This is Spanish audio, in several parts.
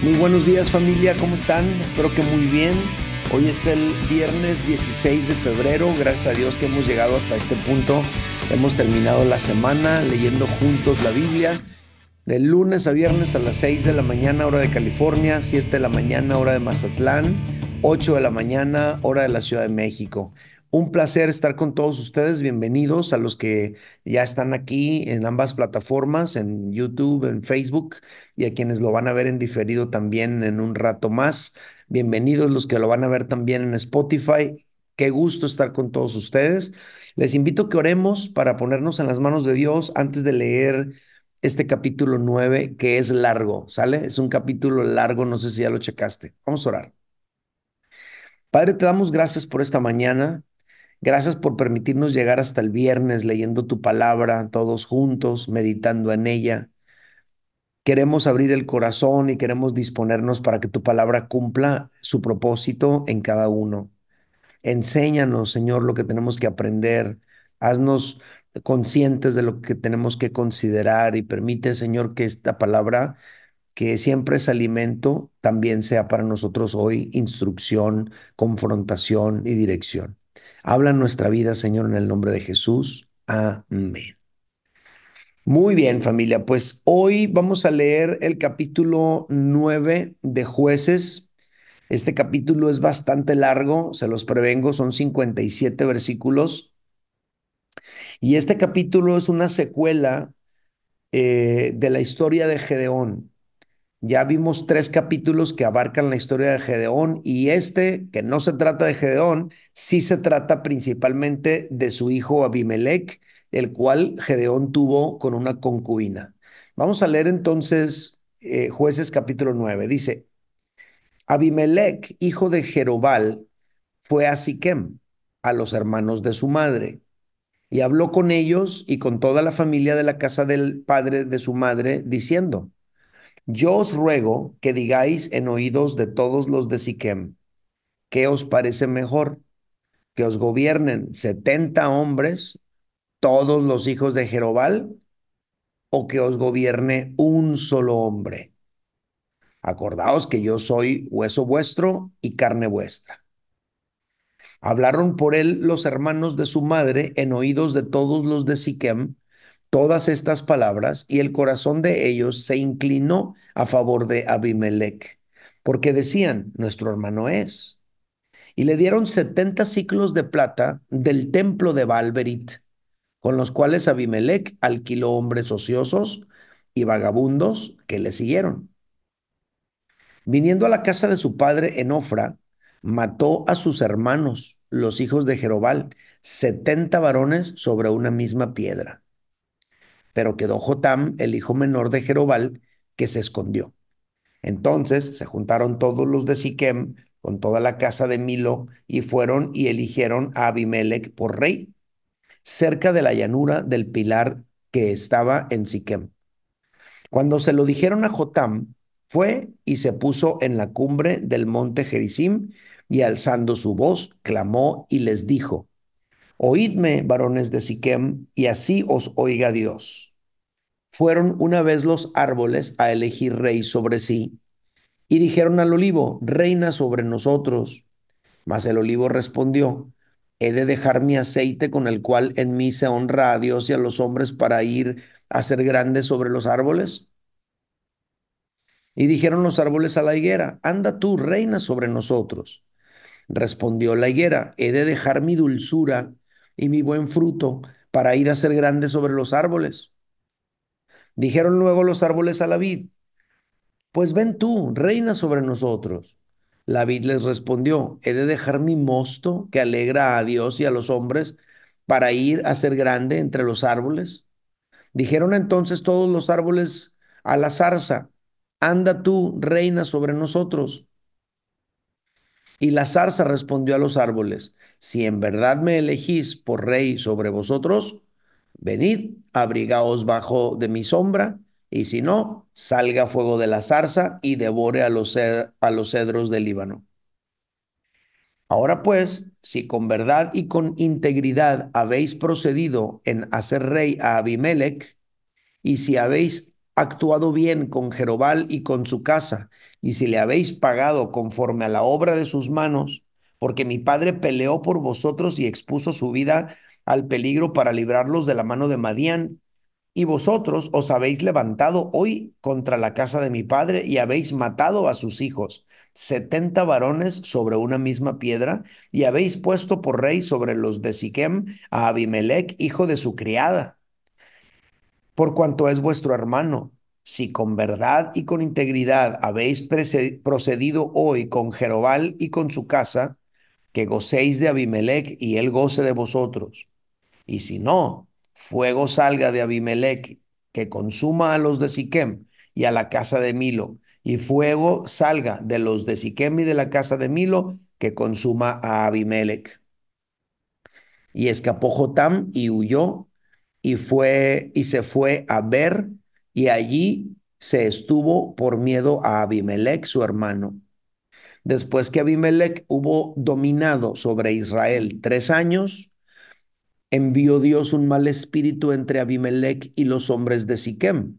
Muy buenos días familia, ¿cómo están? Espero que muy bien. Hoy es el viernes 16 de febrero, gracias a Dios que hemos llegado hasta este punto. Hemos terminado la semana leyendo juntos la Biblia. De lunes a viernes a las 6 de la mañana, hora de California, 7 de la mañana, hora de Mazatlán, 8 de la mañana, hora de la Ciudad de México. Un placer estar con todos ustedes. Bienvenidos a los que ya están aquí en ambas plataformas, en YouTube, en Facebook, y a quienes lo van a ver en diferido también en un rato más. Bienvenidos los que lo van a ver también en Spotify. Qué gusto estar con todos ustedes. Les invito a que oremos para ponernos en las manos de Dios antes de leer este capítulo 9, que es largo, ¿sale? Es un capítulo largo, no sé si ya lo checaste. Vamos a orar. Padre, te damos gracias por esta mañana. Gracias por permitirnos llegar hasta el viernes leyendo tu palabra, todos juntos, meditando en ella. Queremos abrir el corazón y queremos disponernos para que tu palabra cumpla su propósito en cada uno. Enséñanos, Señor, lo que tenemos que aprender. Haznos conscientes de lo que tenemos que considerar y permite, Señor, que esta palabra, que siempre es alimento, también sea para nosotros hoy instrucción, confrontación y dirección. Habla nuestra vida, Señor, en el nombre de Jesús. Amén. Muy bien, familia. Pues hoy vamos a leer el capítulo 9 de jueces. Este capítulo es bastante largo, se los prevengo, son 57 versículos. Y este capítulo es una secuela eh, de la historia de Gedeón. Ya vimos tres capítulos que abarcan la historia de Gedeón y este, que no se trata de Gedeón, sí se trata principalmente de su hijo Abimelech, el cual Gedeón tuvo con una concubina. Vamos a leer entonces eh, jueces capítulo 9. Dice, Abimelech, hijo de Jerobal, fue a Siquem, a los hermanos de su madre, y habló con ellos y con toda la familia de la casa del padre de su madre, diciendo, yo os ruego que digáis en oídos de todos los de Siquem, ¿qué os parece mejor? ¿Que os gobiernen setenta hombres, todos los hijos de Jerobal, o que os gobierne un solo hombre? Acordaos que yo soy hueso vuestro y carne vuestra. Hablaron por él los hermanos de su madre en oídos de todos los de Siquem, todas estas palabras y el corazón de ellos se inclinó a favor de Abimelech, porque decían, nuestro hermano es. Y le dieron setenta ciclos de plata del templo de Balberit, con los cuales Abimelech alquiló hombres ociosos y vagabundos que le siguieron. Viniendo a la casa de su padre en Ofra, mató a sus hermanos, los hijos de Jerobal, setenta varones sobre una misma piedra pero quedó Jotam, el hijo menor de Jerobal, que se escondió. Entonces se juntaron todos los de Siquem con toda la casa de Milo y fueron y eligieron a Abimelech por rey, cerca de la llanura del pilar que estaba en Siquem. Cuando se lo dijeron a Jotam, fue y se puso en la cumbre del monte Gerizim y alzando su voz, clamó y les dijo, Oídme, varones de Siquem, y así os oiga Dios fueron una vez los árboles a elegir rey sobre sí, y dijeron al olivo, reina sobre nosotros. Mas el olivo respondió, ¿he de dejar mi aceite con el cual en mí se honra a Dios y a los hombres para ir a ser grande sobre los árboles? Y dijeron los árboles a la higuera, anda tú, reina sobre nosotros. Respondió la higuera, he de dejar mi dulzura y mi buen fruto para ir a ser grande sobre los árboles. Dijeron luego los árboles a la vid, pues ven tú, reina sobre nosotros. La vid les respondió, he de dejar mi mosto que alegra a Dios y a los hombres para ir a ser grande entre los árboles. Dijeron entonces todos los árboles a la zarza, anda tú, reina sobre nosotros. Y la zarza respondió a los árboles, si en verdad me elegís por rey sobre vosotros, venid, abrigaos bajo de mi sombra, y si no, salga fuego de la zarza y devore a los, a los cedros del Líbano. Ahora pues, si con verdad y con integridad habéis procedido en hacer rey a Abimelech, y si habéis actuado bien con Jerobal y con su casa, y si le habéis pagado conforme a la obra de sus manos, porque mi padre peleó por vosotros y expuso su vida al peligro para librarlos de la mano de Madián, y vosotros os habéis levantado hoy contra la casa de mi padre y habéis matado a sus hijos, setenta varones sobre una misma piedra, y habéis puesto por rey sobre los de Siquem a Abimelech, hijo de su criada. Por cuanto es vuestro hermano, si con verdad y con integridad habéis procedido hoy con Jerobal y con su casa, que gocéis de Abimelech y él goce de vosotros. Y si no, fuego salga de Abimelech que consuma a los de Siquem y a la casa de Milo, y fuego salga de los de Siquem y de la casa de Milo que consuma a Abimelech. Y escapó Jotam y huyó y fue y se fue a ver y allí se estuvo por miedo a Abimelech su hermano. Después que Abimelech hubo dominado sobre Israel tres años, envió Dios un mal espíritu entre Abimelech y los hombres de Siquem.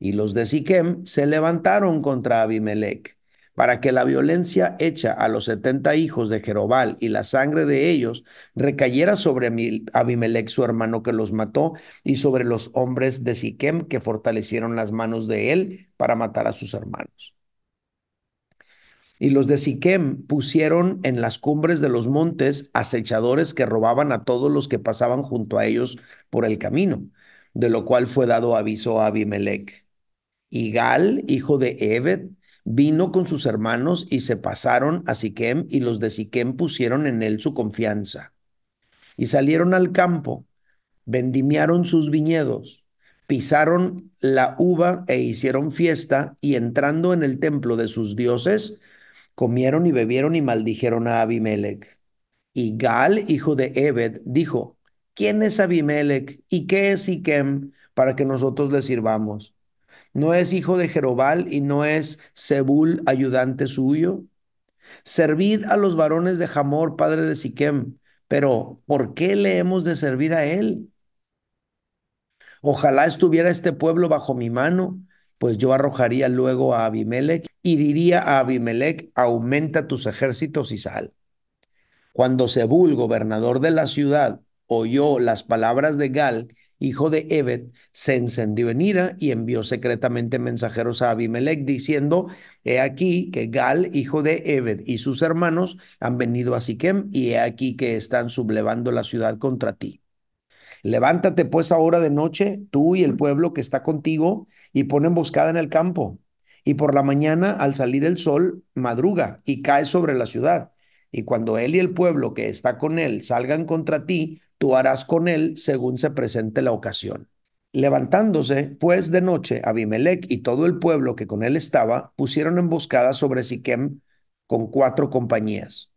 Y los de Siquem se levantaron contra Abimelech para que la violencia hecha a los setenta hijos de Jerobal y la sangre de ellos recayera sobre Abimelech su hermano que los mató y sobre los hombres de Siquem que fortalecieron las manos de él para matar a sus hermanos. Y los de Siquem pusieron en las cumbres de los montes acechadores que robaban a todos los que pasaban junto a ellos por el camino, de lo cual fue dado aviso a Abimelech. Y Gal, hijo de Ebed, vino con sus hermanos y se pasaron a Siquem y los de Siquem pusieron en él su confianza. Y salieron al campo, vendimiaron sus viñedos, pisaron la uva e hicieron fiesta y entrando en el templo de sus dioses, comieron y bebieron y maldijeron a Abimelech. Y Gal, hijo de Ebed, dijo, ¿quién es Abimelech y qué es Siquem para que nosotros le sirvamos? ¿No es hijo de Jerobal y no es Zebul ayudante suyo? Servid a los varones de Jamor, padre de Siquem, pero ¿por qué le hemos de servir a él? Ojalá estuviera este pueblo bajo mi mano, pues yo arrojaría luego a Abimelech y diría a Abimelech, aumenta tus ejércitos y sal. Cuando Zebul, gobernador de la ciudad, oyó las palabras de Gal, hijo de Ebed, se encendió en ira y envió secretamente mensajeros a Abimelech diciendo, he aquí que Gal, hijo de Ebed, y sus hermanos han venido a Siquem y he aquí que están sublevando la ciudad contra ti. Levántate pues ahora de noche, tú y el pueblo que está contigo, y pon emboscada en el campo. Y por la mañana, al salir el sol, madruga y cae sobre la ciudad. Y cuando él y el pueblo que está con él salgan contra ti, tú harás con él según se presente la ocasión. Levantándose, pues, de noche, Abimelech y todo el pueblo que con él estaba pusieron emboscada sobre Siquem con cuatro compañías.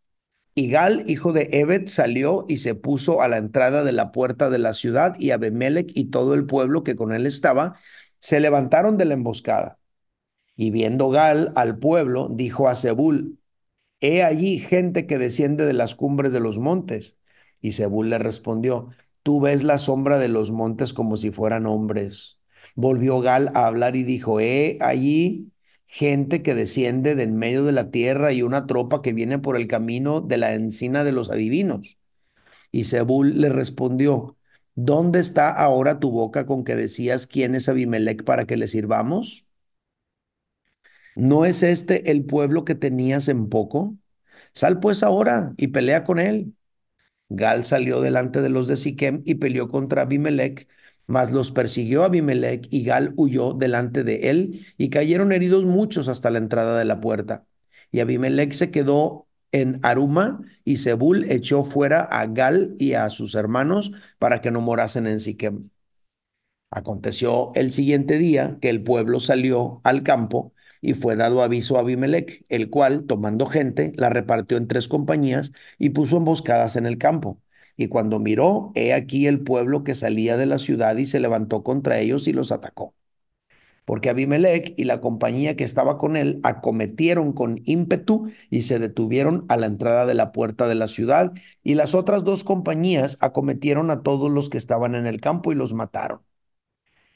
Y Gal, hijo de Ebed, salió y se puso a la entrada de la puerta de la ciudad, y Abimelech y todo el pueblo que con él estaba se levantaron de la emboscada. Y viendo Gal al pueblo, dijo a Zebul, He allí gente que desciende de las cumbres de los montes. Y Zebul le respondió, Tú ves la sombra de los montes como si fueran hombres. Volvió Gal a hablar y dijo, He allí gente que desciende del medio de la tierra y una tropa que viene por el camino de la encina de los adivinos. Y Zebul le respondió, ¿dónde está ahora tu boca con que decías quién es Abimelech para que le sirvamos? ¿No es este el pueblo que tenías en poco? Sal pues ahora y pelea con él. Gal salió delante de los de Siquem y peleó contra Abimelech, mas los persiguió Abimelech y Gal huyó delante de él y cayeron heridos muchos hasta la entrada de la puerta. Y Abimelech se quedó en Aruma y Zebul echó fuera a Gal y a sus hermanos para que no morasen en Siquem. Aconteció el siguiente día que el pueblo salió al campo y fue dado aviso a Abimelech, el cual, tomando gente, la repartió en tres compañías y puso emboscadas en el campo. Y cuando miró, he aquí el pueblo que salía de la ciudad y se levantó contra ellos y los atacó. Porque Abimelech y la compañía que estaba con él acometieron con ímpetu y se detuvieron a la entrada de la puerta de la ciudad, y las otras dos compañías acometieron a todos los que estaban en el campo y los mataron.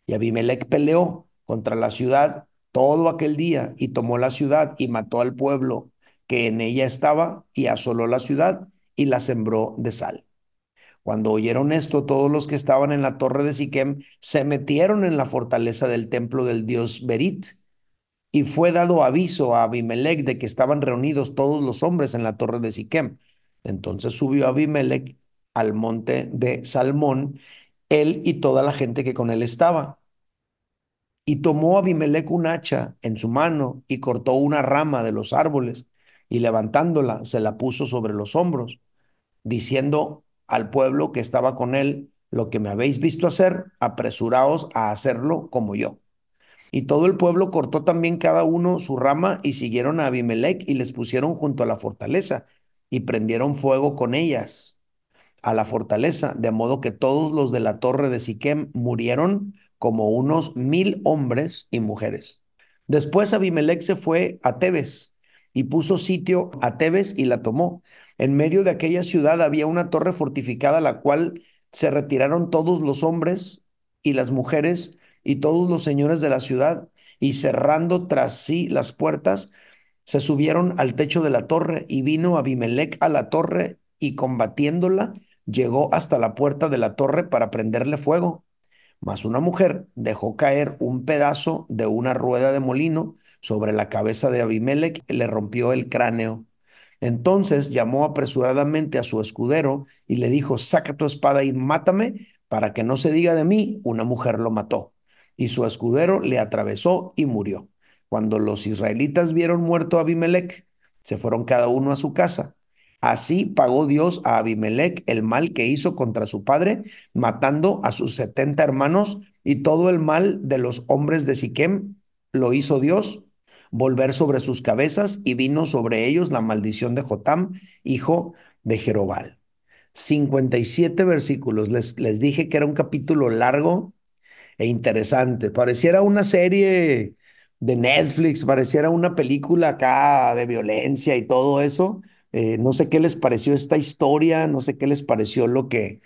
Y Abimelech peleó contra la ciudad todo aquel día y tomó la ciudad y mató al pueblo que en ella estaba y asoló la ciudad y la sembró de sal. Cuando oyeron esto, todos los que estaban en la torre de Siquem se metieron en la fortaleza del templo del dios Berit. Y fue dado aviso a Abimelech de que estaban reunidos todos los hombres en la torre de Siquem. Entonces subió Abimelech al monte de Salmón, él y toda la gente que con él estaba. Y tomó Abimelech un hacha en su mano y cortó una rama de los árboles y levantándola se la puso sobre los hombros, diciendo al pueblo que estaba con él, lo que me habéis visto hacer, apresuraos a hacerlo como yo. Y todo el pueblo cortó también cada uno su rama y siguieron a Abimelech y les pusieron junto a la fortaleza y prendieron fuego con ellas a la fortaleza, de modo que todos los de la torre de Siquem murieron como unos mil hombres y mujeres. Después Abimelech se fue a Tebes y puso sitio a Tebes y la tomó. En medio de aquella ciudad había una torre fortificada, la cual se retiraron todos los hombres y las mujeres y todos los señores de la ciudad, y cerrando tras sí las puertas, se subieron al techo de la torre, y vino Abimelech a la torre, y combatiéndola, llegó hasta la puerta de la torre para prenderle fuego. Mas una mujer dejó caer un pedazo de una rueda de molino sobre la cabeza de Abimelech le rompió el cráneo. Entonces llamó apresuradamente a su escudero y le dijo, saca tu espada y mátame para que no se diga de mí, una mujer lo mató. Y su escudero le atravesó y murió. Cuando los israelitas vieron muerto a Abimelech, se fueron cada uno a su casa. Así pagó Dios a Abimelech el mal que hizo contra su padre, matando a sus setenta hermanos, y todo el mal de los hombres de Siquem lo hizo Dios volver sobre sus cabezas, y vino sobre ellos la maldición de Jotam, hijo de Jerobal. 57 versículos. Les, les dije que era un capítulo largo e interesante. Pareciera una serie de Netflix, pareciera una película acá de violencia y todo eso. Eh, no sé qué les pareció esta historia, no sé qué les pareció lo que,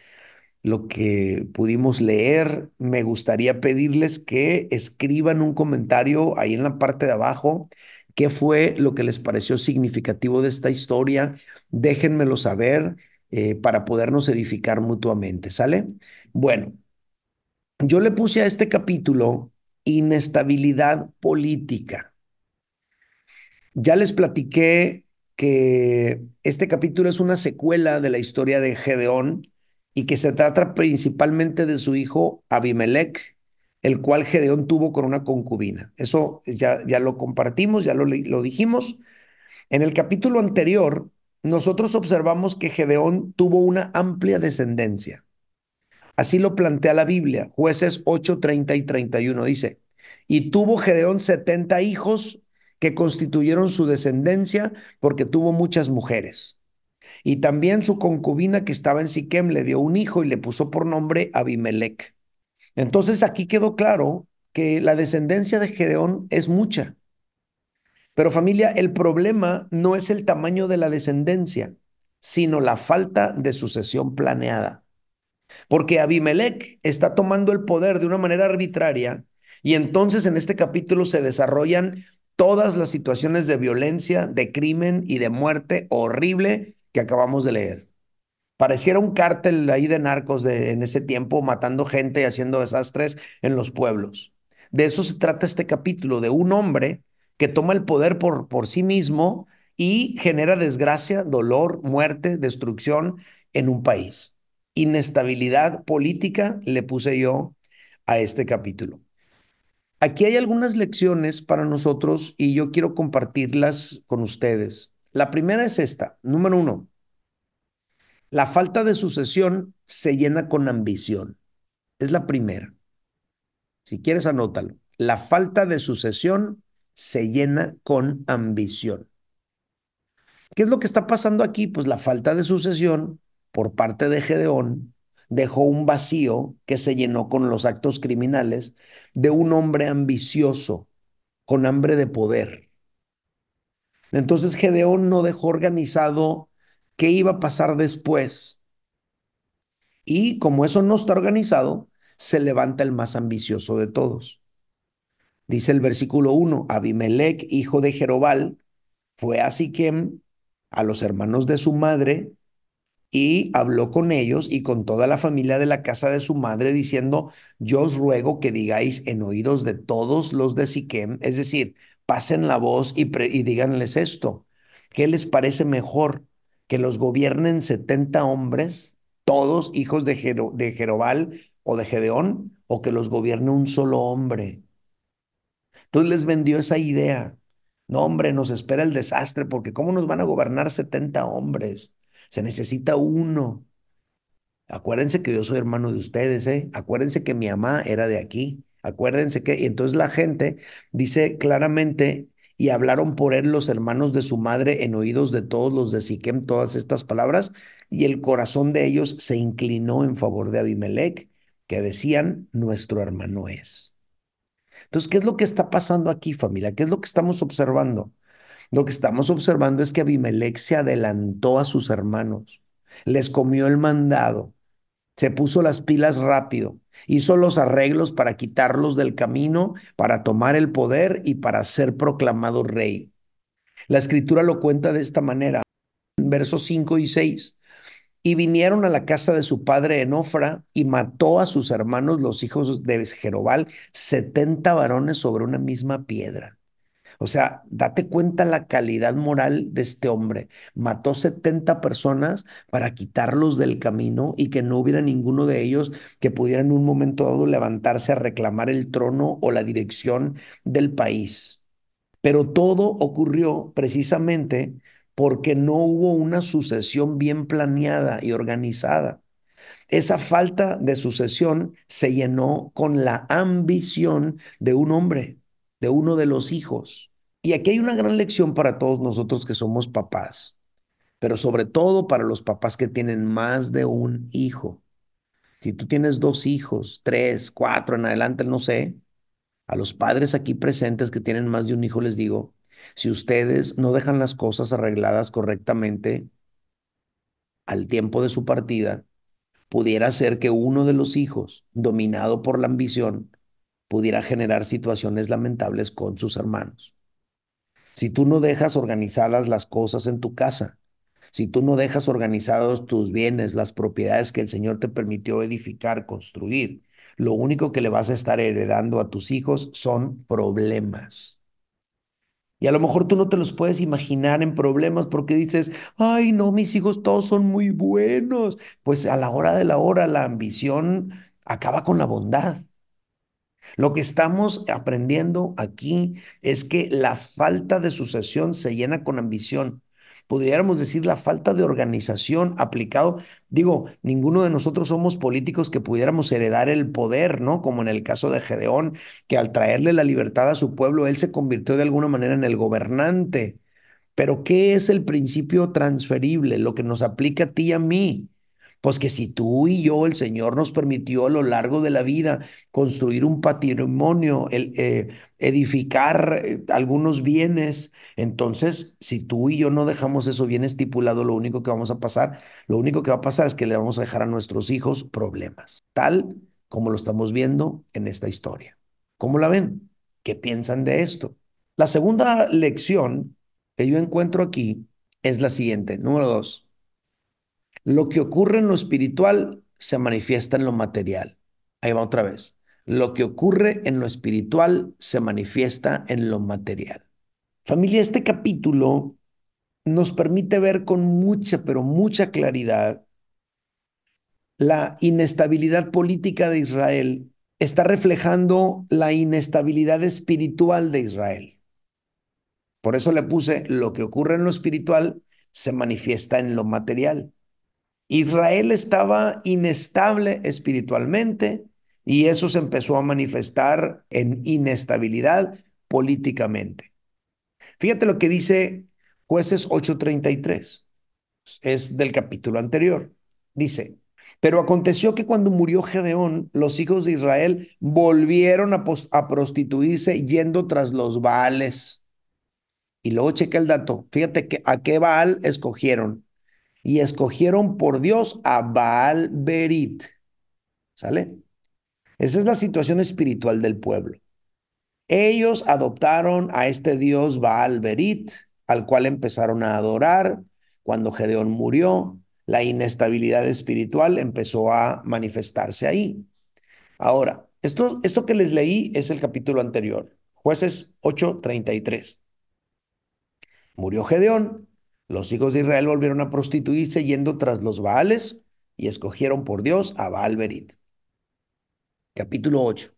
lo que pudimos leer. Me gustaría pedirles que escriban un comentario ahí en la parte de abajo. ¿Qué fue lo que les pareció significativo de esta historia? Déjenmelo saber eh, para podernos edificar mutuamente, ¿sale? Bueno, yo le puse a este capítulo inestabilidad política. Ya les platiqué que este capítulo es una secuela de la historia de Gedeón y que se trata principalmente de su hijo Abimelech, el cual Gedeón tuvo con una concubina. Eso ya, ya lo compartimos, ya lo, lo dijimos. En el capítulo anterior, nosotros observamos que Gedeón tuvo una amplia descendencia. Así lo plantea la Biblia, jueces 8, 30 y 31 dice, y tuvo Gedeón 70 hijos que constituyeron su descendencia porque tuvo muchas mujeres. Y también su concubina que estaba en Siquem le dio un hijo y le puso por nombre Abimelech. Entonces aquí quedó claro que la descendencia de Gedeón es mucha. Pero familia, el problema no es el tamaño de la descendencia, sino la falta de sucesión planeada. Porque Abimelech está tomando el poder de una manera arbitraria y entonces en este capítulo se desarrollan todas las situaciones de violencia, de crimen y de muerte horrible que acabamos de leer. Pareciera un cártel ahí de narcos de, en ese tiempo matando gente y haciendo desastres en los pueblos. De eso se trata este capítulo, de un hombre que toma el poder por, por sí mismo y genera desgracia, dolor, muerte, destrucción en un país inestabilidad política le puse yo a este capítulo. Aquí hay algunas lecciones para nosotros y yo quiero compartirlas con ustedes. La primera es esta. Número uno, la falta de sucesión se llena con ambición. Es la primera. Si quieres, anótalo. La falta de sucesión se llena con ambición. ¿Qué es lo que está pasando aquí? Pues la falta de sucesión por parte de Gedeón dejó un vacío que se llenó con los actos criminales de un hombre ambicioso, con hambre de poder. Entonces Gedeón no dejó organizado qué iba a pasar después. Y como eso no está organizado, se levanta el más ambicioso de todos. Dice el versículo 1, Abimelech, hijo de Jerobal, fue a Siquem, a los hermanos de su madre, y habló con ellos y con toda la familia de la casa de su madre, diciendo, yo os ruego que digáis en oídos de todos los de Siquem, es decir, pasen la voz y, díganles esto, ¿qué les parece mejor? ¿Que los gobiernen 70 hombres, todos hijos de, de Jerobal o de Gedeón, o que los gobierne un solo hombre? Entonces les vendió esa idea. No, hombre, nos espera el desastre porque ¿cómo nos van a gobernar 70 hombres? Se necesita uno. Acuérdense que yo soy hermano de ustedes, ¿eh? Acuérdense que mi mamá era de aquí. Acuérdense que, y entonces la gente dice claramente, y hablaron por él los hermanos de su madre en oídos de todos los de Siquem todas estas palabras, y el corazón de ellos se inclinó en favor de Abimelech, que decían, nuestro hermano es. Entonces, ¿qué es lo que está pasando aquí, familia? ¿Qué es lo que estamos observando? Lo que estamos observando es que Abimelech se adelantó a sus hermanos, les comió el mandado, se puso las pilas rápido, hizo los arreglos para quitarlos del camino, para tomar el poder y para ser proclamado rey. La escritura lo cuenta de esta manera, versos 5 y 6. Y vinieron a la casa de su padre en Ofra y mató a sus hermanos, los hijos de Jerobal, setenta varones sobre una misma piedra. O sea, date cuenta la calidad moral de este hombre. Mató 70 personas para quitarlos del camino y que no hubiera ninguno de ellos que pudiera en un momento dado levantarse a reclamar el trono o la dirección del país. Pero todo ocurrió precisamente porque no hubo una sucesión bien planeada y organizada. Esa falta de sucesión se llenó con la ambición de un hombre, de uno de los hijos. Y aquí hay una gran lección para todos nosotros que somos papás, pero sobre todo para los papás que tienen más de un hijo. Si tú tienes dos hijos, tres, cuatro en adelante, no sé, a los padres aquí presentes que tienen más de un hijo les digo, si ustedes no dejan las cosas arregladas correctamente al tiempo de su partida, pudiera ser que uno de los hijos, dominado por la ambición, pudiera generar situaciones lamentables con sus hermanos. Si tú no dejas organizadas las cosas en tu casa, si tú no dejas organizados tus bienes, las propiedades que el Señor te permitió edificar, construir, lo único que le vas a estar heredando a tus hijos son problemas. Y a lo mejor tú no te los puedes imaginar en problemas porque dices, ay, no, mis hijos todos son muy buenos. Pues a la hora de la hora la ambición acaba con la bondad. Lo que estamos aprendiendo aquí es que la falta de sucesión se llena con ambición. Pudiéramos decir la falta de organización aplicado. Digo, ninguno de nosotros somos políticos que pudiéramos heredar el poder, ¿no? Como en el caso de Gedeón, que al traerle la libertad a su pueblo, él se convirtió de alguna manera en el gobernante. Pero ¿qué es el principio transferible? Lo que nos aplica a ti y a mí. Pues que si tú y yo, el Señor nos permitió a lo largo de la vida construir un patrimonio, eh, edificar eh, algunos bienes, entonces si tú y yo no dejamos eso bien estipulado, lo único que vamos a pasar, lo único que va a pasar es que le vamos a dejar a nuestros hijos problemas, tal como lo estamos viendo en esta historia. ¿Cómo la ven? ¿Qué piensan de esto? La segunda lección que yo encuentro aquí es la siguiente. Número dos. Lo que ocurre en lo espiritual se manifiesta en lo material. Ahí va otra vez. Lo que ocurre en lo espiritual se manifiesta en lo material. Familia, este capítulo nos permite ver con mucha, pero mucha claridad la inestabilidad política de Israel está reflejando la inestabilidad espiritual de Israel. Por eso le puse, lo que ocurre en lo espiritual se manifiesta en lo material. Israel estaba inestable espiritualmente y eso se empezó a manifestar en inestabilidad políticamente. Fíjate lo que dice jueces 8:33, es del capítulo anterior. Dice, pero aconteció que cuando murió Gedeón, los hijos de Israel volvieron a, prostituirse yendo tras los Baales. Y luego checa el dato, fíjate que a qué Baal escogieron y escogieron por Dios a Baal Berit. ¿Sale? Esa es la situación espiritual del pueblo. Ellos adoptaron a este dios Baal Berit, al cual empezaron a adorar. Cuando Gedeón murió, la inestabilidad espiritual empezó a manifestarse ahí. Ahora, esto, esto que les leí es el capítulo anterior, jueces 8:33. Murió Gedeón, los hijos de Israel volvieron a prostituirse yendo tras los Baales y escogieron por Dios a Baal Berit. Capítulo 8.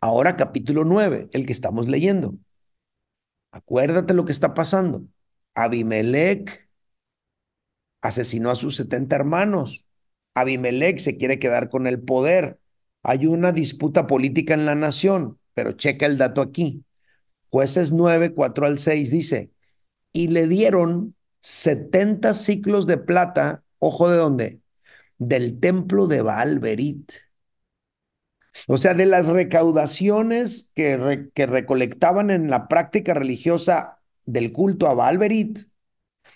Ahora capítulo 9, el que estamos leyendo. Acuérdate lo que está pasando. Abimelech asesinó a sus 70 hermanos. Abimelech se quiere quedar con el poder. Hay una disputa política en la nación, pero checa el dato aquí. Jueces 9, 4 al 6 dice, y le dieron 70 ciclos de plata, ojo de dónde, del templo de Baal Berit. O sea, de las recaudaciones que, que recolectaban en la práctica religiosa del culto a Baal Berit,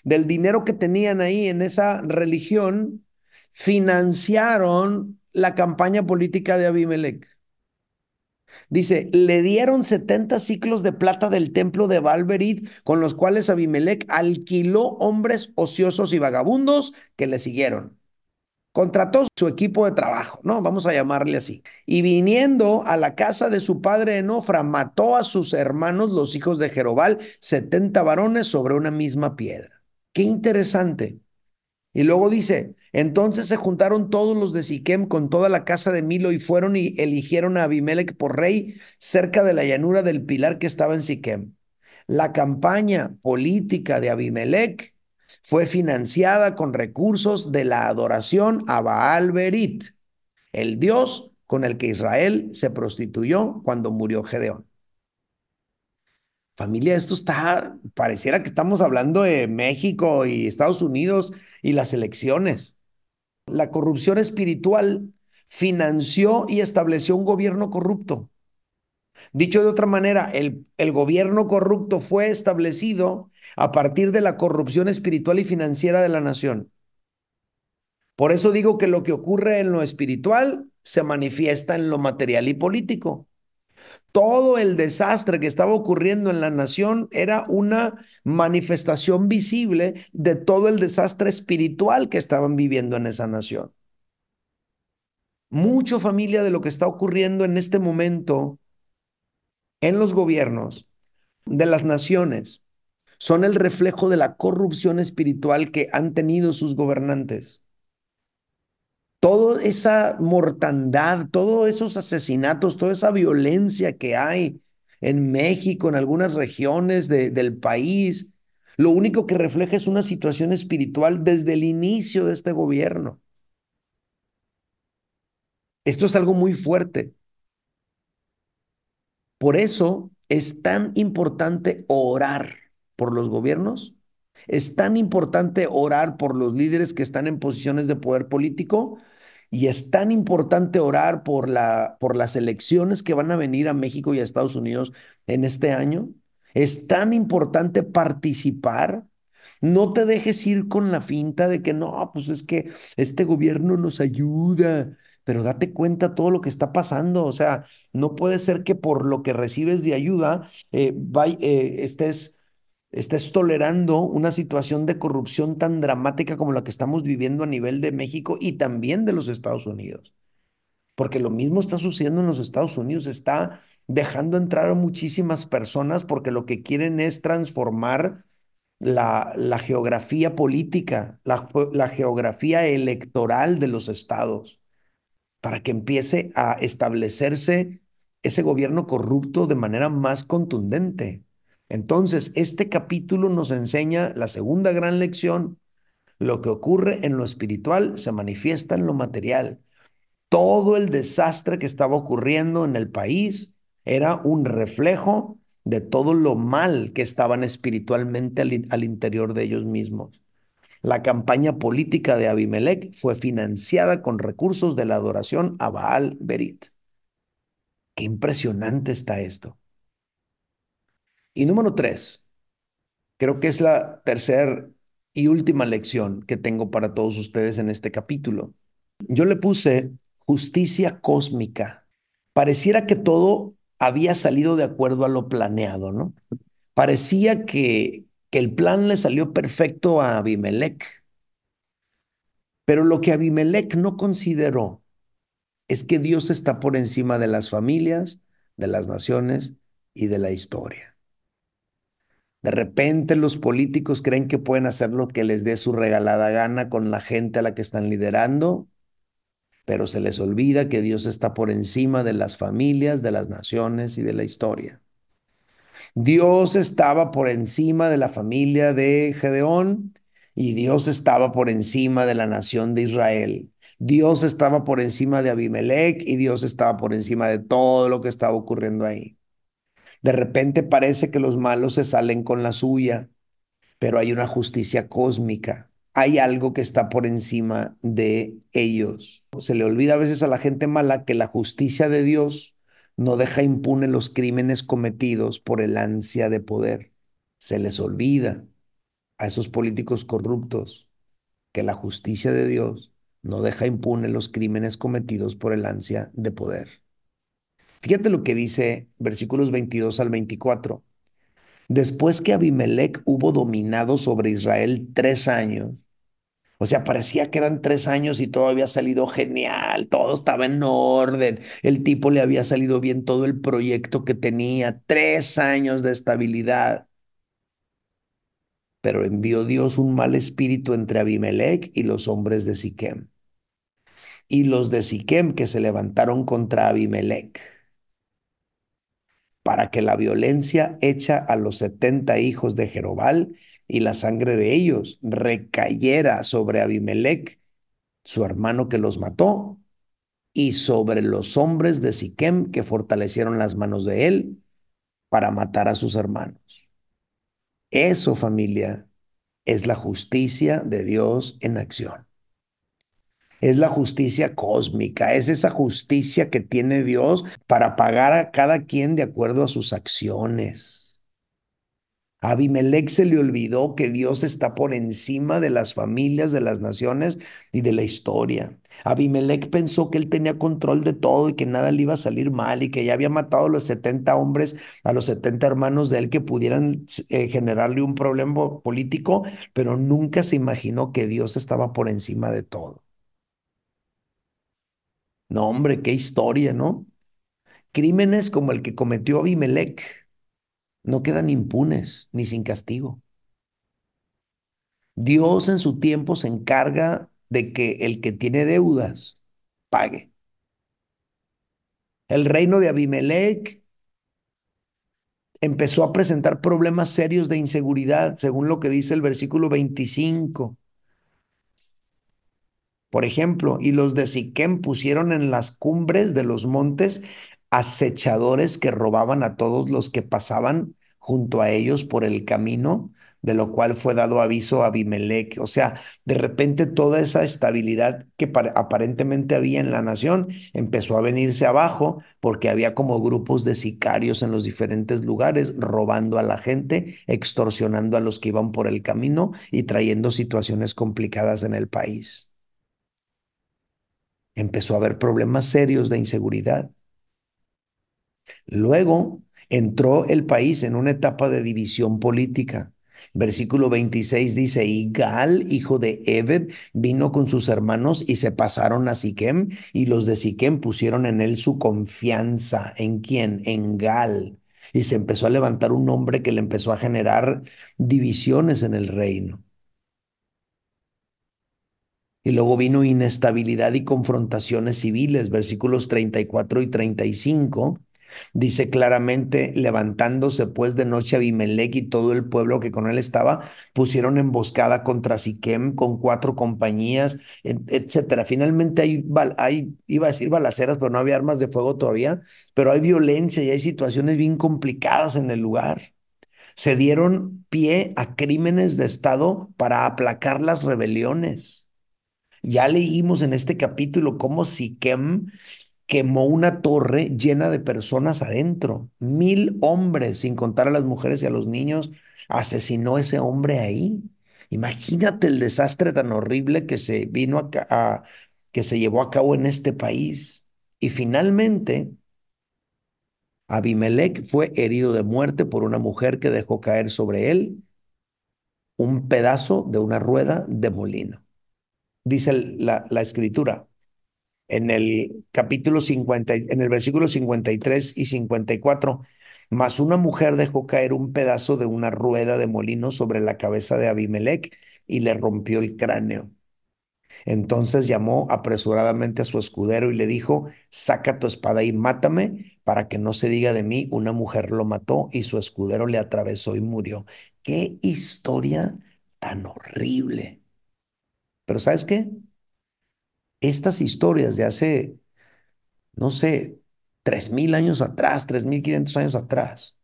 del dinero que tenían ahí en esa religión, financiaron la campaña política de Abimelech. Dice, le dieron 70 ciclos de plata del templo de Balberit, con los cuales Abimelech alquiló hombres ociosos y vagabundos que le siguieron. Contrató su equipo de trabajo, ¿no? Vamos a llamarle así. Y viniendo a la casa de su padre Enofra, mató a sus hermanos, los hijos de Jerobal, 70 varones sobre una misma piedra. Qué interesante. Y luego dice, entonces se juntaron todos los de Siquem con toda la casa de Milo y fueron y eligieron a Abimelech por rey cerca de la llanura del pilar que estaba en Siquem. La campaña política de Abimelech fue financiada con recursos de la adoración a Baal Berit, el dios con el que Israel se prostituyó cuando murió Gedeón. Familia, esto está, pareciera que estamos hablando de México y Estados Unidos y las elecciones. La corrupción espiritual financió y estableció un gobierno corrupto. Dicho de otra manera, el, el, gobierno corrupto fue establecido a partir de la corrupción espiritual y financiera de la nación. Por eso digo que lo que ocurre en lo espiritual se manifiesta en lo material y político todo el desastre que estaba ocurriendo en la nación era una manifestación visible de todo el desastre espiritual que estaban viviendo en esa nación. Mucho familia de lo que está ocurriendo en este momento en los gobiernos de las naciones son el reflejo de la corrupción espiritual que han tenido sus gobernantes toda esa mortandad, todos esos asesinatos, toda esa violencia que hay en México, en algunas regiones del país, lo único que refleja es una situación espiritual desde el inicio de este gobierno. Esto es algo muy fuerte. Por eso es tan importante orar por los gobiernos, es tan importante orar por los líderes que están en posiciones de poder político, y es tan importante orar por, la, por las elecciones que van a venir a México y a Estados Unidos en este año. Es tan importante participar. No te dejes ir con la finta de que no, pues es que este gobierno nos ayuda, pero date cuenta todo lo que está pasando. O sea, no puede ser que por lo que recibes de ayuda eh, eh, estés estés tolerando una situación de corrupción tan dramática como la que estamos viviendo a nivel de México y también de los Estados Unidos. Porque lo mismo está sucediendo en los Estados Unidos, está dejando entrar a muchísimas personas porque lo que quieren es transformar la, la geografía política, la, la geografía electoral de los estados, para que empiece a establecerse ese gobierno corrupto de manera más contundente. Entonces, este capítulo nos enseña la segunda gran lección. Lo que ocurre en lo espiritual se manifiesta en lo material. Todo el desastre que estaba ocurriendo en el país era un reflejo de todo lo mal que estaban espiritualmente al, interior de ellos mismos. La campaña política de Abimelech fue financiada con recursos de la adoración a Baal Berit. Qué impresionante está esto. Y número tres, creo que es la tercera y última lección que tengo para todos ustedes en este capítulo. Yo le puse justicia cósmica. Pareciera que todo había salido de acuerdo a lo planeado, ¿no? Parecía que, que el plan le salió perfecto a Abimelech. Pero lo que Abimelech no consideró es que Dios está por encima de las familias, de las naciones y de la historia. De repente los políticos creen que pueden hacer lo que les dé su regalada gana con la gente a la que están liderando, pero se les olvida que Dios está por encima de las familias, de las naciones y de la historia. Dios estaba por encima de la familia de Gedeón y Dios estaba por encima de la nación de Israel. Dios estaba por encima de Abimelech y Dios estaba por encima de todo lo que estaba ocurriendo ahí. De repente parece que los malos se salen con la suya, pero hay una justicia cósmica. Hay algo que está por encima de ellos. Se le olvida a veces a la gente mala que la justicia de Dios no deja impune los crímenes cometidos por el ansia de poder. Se les olvida a esos políticos corruptos que la justicia de Dios no deja impune los crímenes cometidos por el ansia de poder. Fíjate lo que dice versículos 22 al 24. Después que Abimelech hubo dominado sobre Israel tres años, o sea, parecía que eran tres años y todo había salido genial, todo estaba en orden, el tipo le había salido bien todo el proyecto que tenía, tres años de estabilidad. Pero envió Dios un mal espíritu entre Abimelech y los hombres de Siquem. Y los de Siquem que se levantaron contra Abimelech para que la violencia hecha a los setenta hijos de Jerobal y la sangre de ellos recayera sobre Abimelech, su hermano que los mató, y sobre los hombres de Siquem que fortalecieron las manos de él para matar a sus hermanos. Eso, familia, es la justicia de Dios en acción es la justicia cósmica, es esa justicia que tiene Dios para pagar a cada quien de acuerdo a sus acciones. A Abimelech se le olvidó que Dios está por encima de las familias, de las naciones y de la historia. Abimelech pensó que él tenía control de todo y que nada le iba a salir mal y que ya había matado a los 70 hombres, a los 70 hermanos de él que pudieran eh, generarle un problema político, pero nunca se imaginó que Dios estaba por encima de todo. No, hombre, qué historia, ¿no? Crímenes como el que cometió Abimelech no quedan impunes ni sin castigo. Dios en su tiempo se encarga de que el que tiene deudas pague. El reino de Abimelech empezó a presentar problemas serios de inseguridad, según lo que dice el versículo 25. Por ejemplo, y los de Siquem pusieron en las cumbres de los montes acechadores que robaban a todos los que pasaban junto a ellos por el camino de lo cual fue dado aviso a Abimelech. O sea, de repente toda esa estabilidad que aparentemente había en la nación empezó a venirse abajo porque había como grupos de sicarios en los diferentes lugares robando a la gente, extorsionando a los que iban por el camino y trayendo situaciones complicadas en el país empezó a haber problemas serios de inseguridad. Luego entró el país en una etapa de división política. Versículo 26 dice, y Gal, hijo de Ebed, vino con sus hermanos y se pasaron a Siquem, y los de Siquem pusieron en él su confianza. ¿En quién? En Gal. Y se empezó a levantar un hombre que le empezó a generar divisiones en el reino. Y luego vino inestabilidad y confrontaciones civiles, versículos 34 y 35. Dice claramente, levantándose pues de noche Abimelech y todo el pueblo que con él estaba, pusieron emboscada contra Siquem con cuatro compañías, etcétera. Finalmente hay, hay, iba a decir balaceras, pero no había armas de fuego todavía, pero hay violencia y hay situaciones bien complicadas en el lugar. Se dieron pie a crímenes de Estado para aplacar las rebeliones. Ya leímos en este capítulo cómo Siquem quemó una torre llena de personas adentro. Mil hombres, sin contar a las mujeres y a los niños, asesinó ese hombre ahí. Imagínate el desastre tan horrible que se vino a, que se llevó a cabo en este país. Y finalmente, Abimelech fue herido de muerte por una mujer que dejó caer sobre él un pedazo de una rueda de molino. Dice la, escritura en el capítulo 50, en el versículo 53 y 54, mas una mujer dejó caer un pedazo de una rueda de molino sobre la cabeza de Abimelech y le rompió el cráneo. Entonces llamó apresuradamente a su escudero y le dijo, saca tu espada y mátame para que no se diga de mí, una mujer lo mató y su escudero le atravesó y murió. Qué historia tan horrible. Pero ¿sabes qué? Estas historias de hace, no sé, tres mil años atrás, tres mil quinientos años atrás,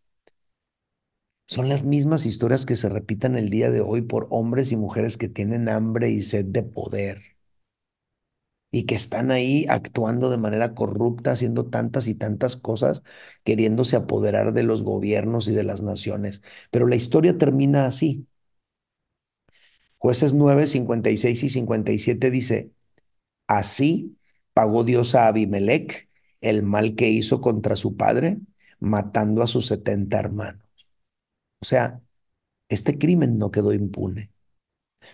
son las mismas historias que se repiten el día de hoy por hombres y mujeres que tienen hambre y sed de poder y que están ahí actuando de manera corrupta, haciendo tantas y tantas cosas, queriéndose apoderar de los gobiernos y de las naciones. Pero la historia termina así. Jueces 9, 56 y 57 dice, así pagó Dios a Abimelech el mal que hizo contra su padre, matando a sus 70 hermanos. O sea, este crimen no quedó impune.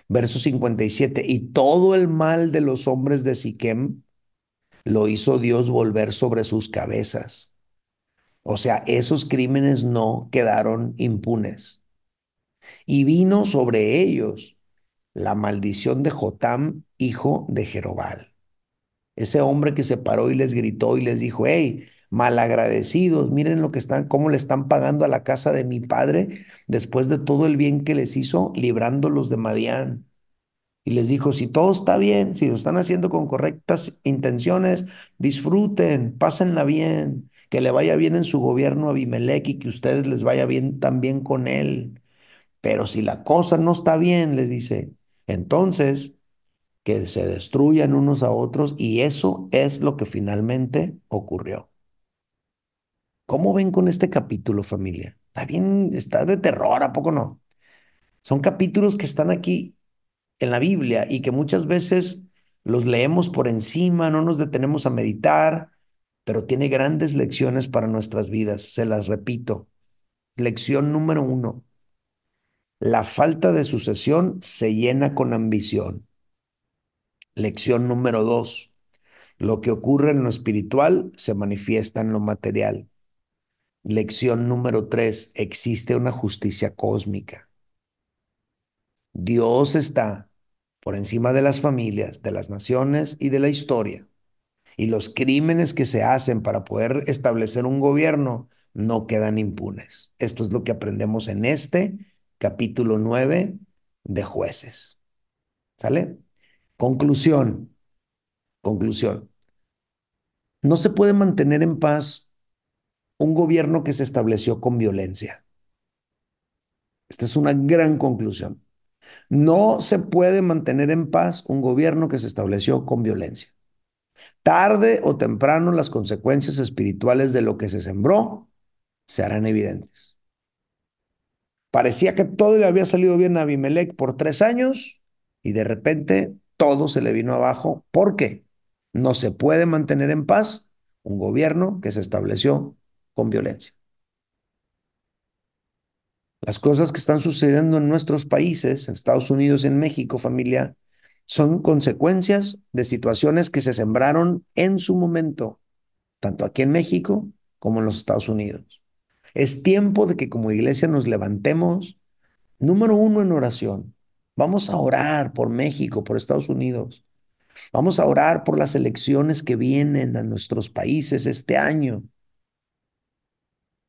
Verso 57, y todo el mal de los hombres de Siquem lo hizo Dios volver sobre sus cabezas. O sea, esos crímenes no quedaron impunes. Y vino sobre ellos la maldición de Jotam, hijo de Jerobal. Ese hombre que se paró y les gritó y les dijo, hey, malagradecidos, miren lo que están, cómo le están pagando a la casa de mi padre después de todo el bien que les hizo librándolos de Madián. Y les dijo, si todo está bien, si lo están haciendo con correctas intenciones, disfruten, pásenla bien, que le vaya bien en su gobierno a Abimelech y que ustedes les vaya bien también con él. Pero si la cosa no está bien, les dice, entonces que se destruyan unos a otros y eso es lo que finalmente ocurrió. ¿Cómo ven con este capítulo, familia? Está bien, está de terror, ¿a poco no? Son capítulos que están aquí en la Biblia y que muchas veces los leemos por encima, no nos detenemos a meditar, pero tiene grandes lecciones para nuestras vidas. Se las repito. Lección número uno. La falta de sucesión se llena con ambición. Lección número dos. Lo que ocurre en lo espiritual se manifiesta en lo material. Lección número tres, existe una justicia cósmica. Dios está por encima de las familias, de las naciones y de la historia. Y los crímenes que se hacen para poder establecer un gobierno no quedan impunes. Esto es lo que aprendemos en este capítulo 9 de jueces. ¿Sale? Conclusión. Conclusión. No se puede mantener en paz un gobierno que se estableció con violencia. Esta es una gran conclusión. No se puede mantener en paz un gobierno que se estableció con violencia. Tarde o temprano las consecuencias espirituales de lo que se sembró se harán evidentes. Parecía que todo le había salido bien a Abimelech por tres años y de repente todo se le vino abajo. ¿Por qué? No se puede mantener en paz un gobierno que se estableció con violencia. Las cosas que están sucediendo en nuestros países, en Estados Unidos y en México, familia, son consecuencias de situaciones que se sembraron en su momento, tanto aquí en México como en los Estados Unidos. Es tiempo de que como iglesia nos levantemos, número uno en oración. Vamos a orar por México, por Estados Unidos. Vamos a orar por las elecciones que vienen a nuestros países este año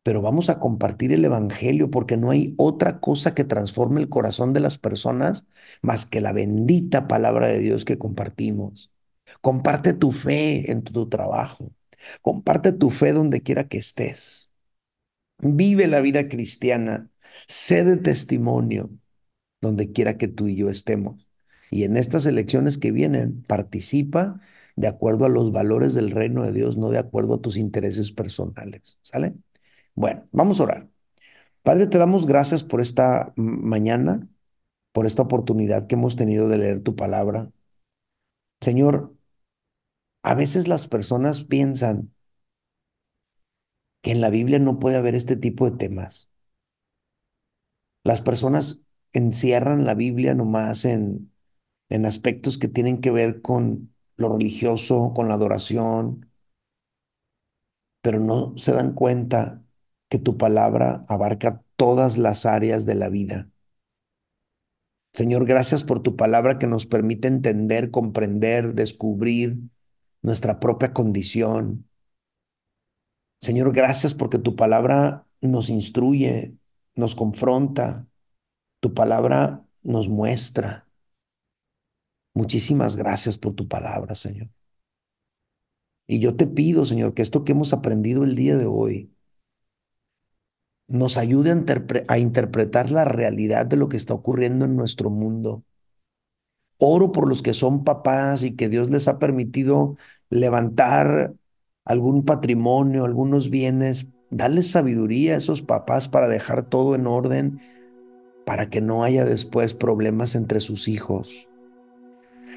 pero vamos a compartir el Evangelio porque no hay otra cosa que transforme el corazón de las personas más que la bendita palabra de Dios que compartimos. Comparte tu fe en tu trabajo. Comparte tu fe donde quiera que estés. Vive la vida cristiana. Sé de testimonio donde quiera que tú y yo estemos. Y en estas elecciones que vienen, participa de acuerdo a los valores del reino de Dios, no de acuerdo a tus intereses personales. ¿Sale? Bueno, vamos a orar. Padre, te damos gracias por esta mañana, por esta oportunidad que hemos tenido de leer tu palabra. Señor, a veces las personas piensan que en la Biblia no puede haber este tipo de temas. Las personas encierran la Biblia nomás en, en aspectos que tienen que ver con lo religioso, con la adoración, pero no se dan cuenta que tu palabra abarca todas las áreas de la vida. Señor, gracias por tu palabra que nos permite entender, comprender, descubrir nuestra propia condición. Señor, gracias porque tu palabra nos instruye, nos confronta, tu palabra nos muestra. Muchísimas gracias por tu palabra, Señor. Y yo te pido, Señor, que esto que hemos aprendido el día de hoy nos ayude a, a, interpretar la realidad de lo que está ocurriendo en nuestro mundo. Oro por los que son papás y que Dios les ha permitido levantar algún patrimonio, algunos bienes. Dale sabiduría a esos papás para dejar todo en orden, para que no haya después problemas entre sus hijos.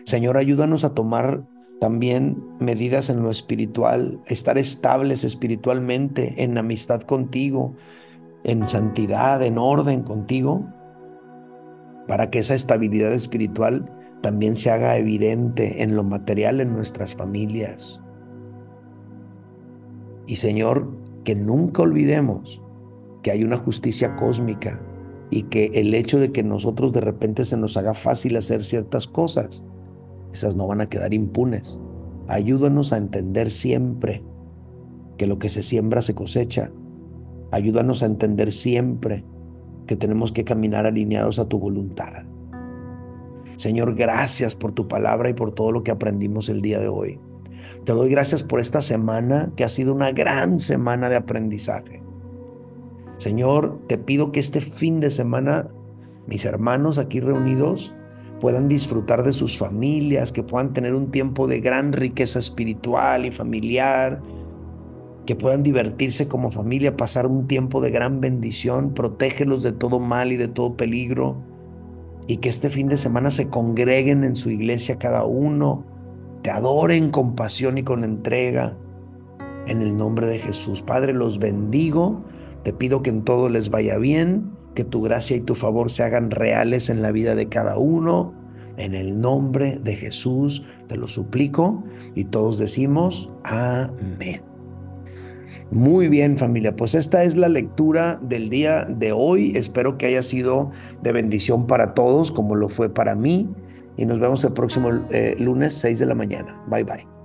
Señor, ayúdanos a tomar también medidas en lo espiritual, estar estables espiritualmente, en amistad contigo, en santidad, en orden contigo, para que esa estabilidad espiritual también se haga evidente en lo material en nuestras familias. Y Señor, que nunca olvidemos que hay una justicia cósmica y que el hecho de que nosotros de repente se nos haga fácil hacer ciertas cosas, esas no van a quedar impunes. Ayúdanos a entender siempre que lo que se siembra se cosecha. Ayúdanos a entender siempre que tenemos que caminar alineados a tu voluntad. Señor, gracias por tu palabra y por todo lo que aprendimos el día de hoy. Te doy gracias por esta semana que ha sido una gran semana de aprendizaje. Señor, te pido que este fin de semana mis hermanos aquí reunidos puedan disfrutar de sus familias, que puedan tener un tiempo de gran riqueza espiritual y familiar, que puedan divertirse como familia, pasar un tiempo de gran bendición, protégelos de todo mal y de todo peligro, y que este fin de semana se congreguen en su iglesia cada uno, te adoren con pasión y con entrega, en el nombre de Jesús. Padre, los bendigo, te pido que en todo les vaya bien que tu gracia y tu favor se hagan reales en la vida de cada uno. En el nombre de Jesús te lo suplico y todos decimos amén. Muy bien familia, pues esta es la lectura del día de hoy. Espero que haya sido de bendición para todos como lo fue para mí. Y nos vemos el próximo eh, lunes 6 de la mañana. Bye bye.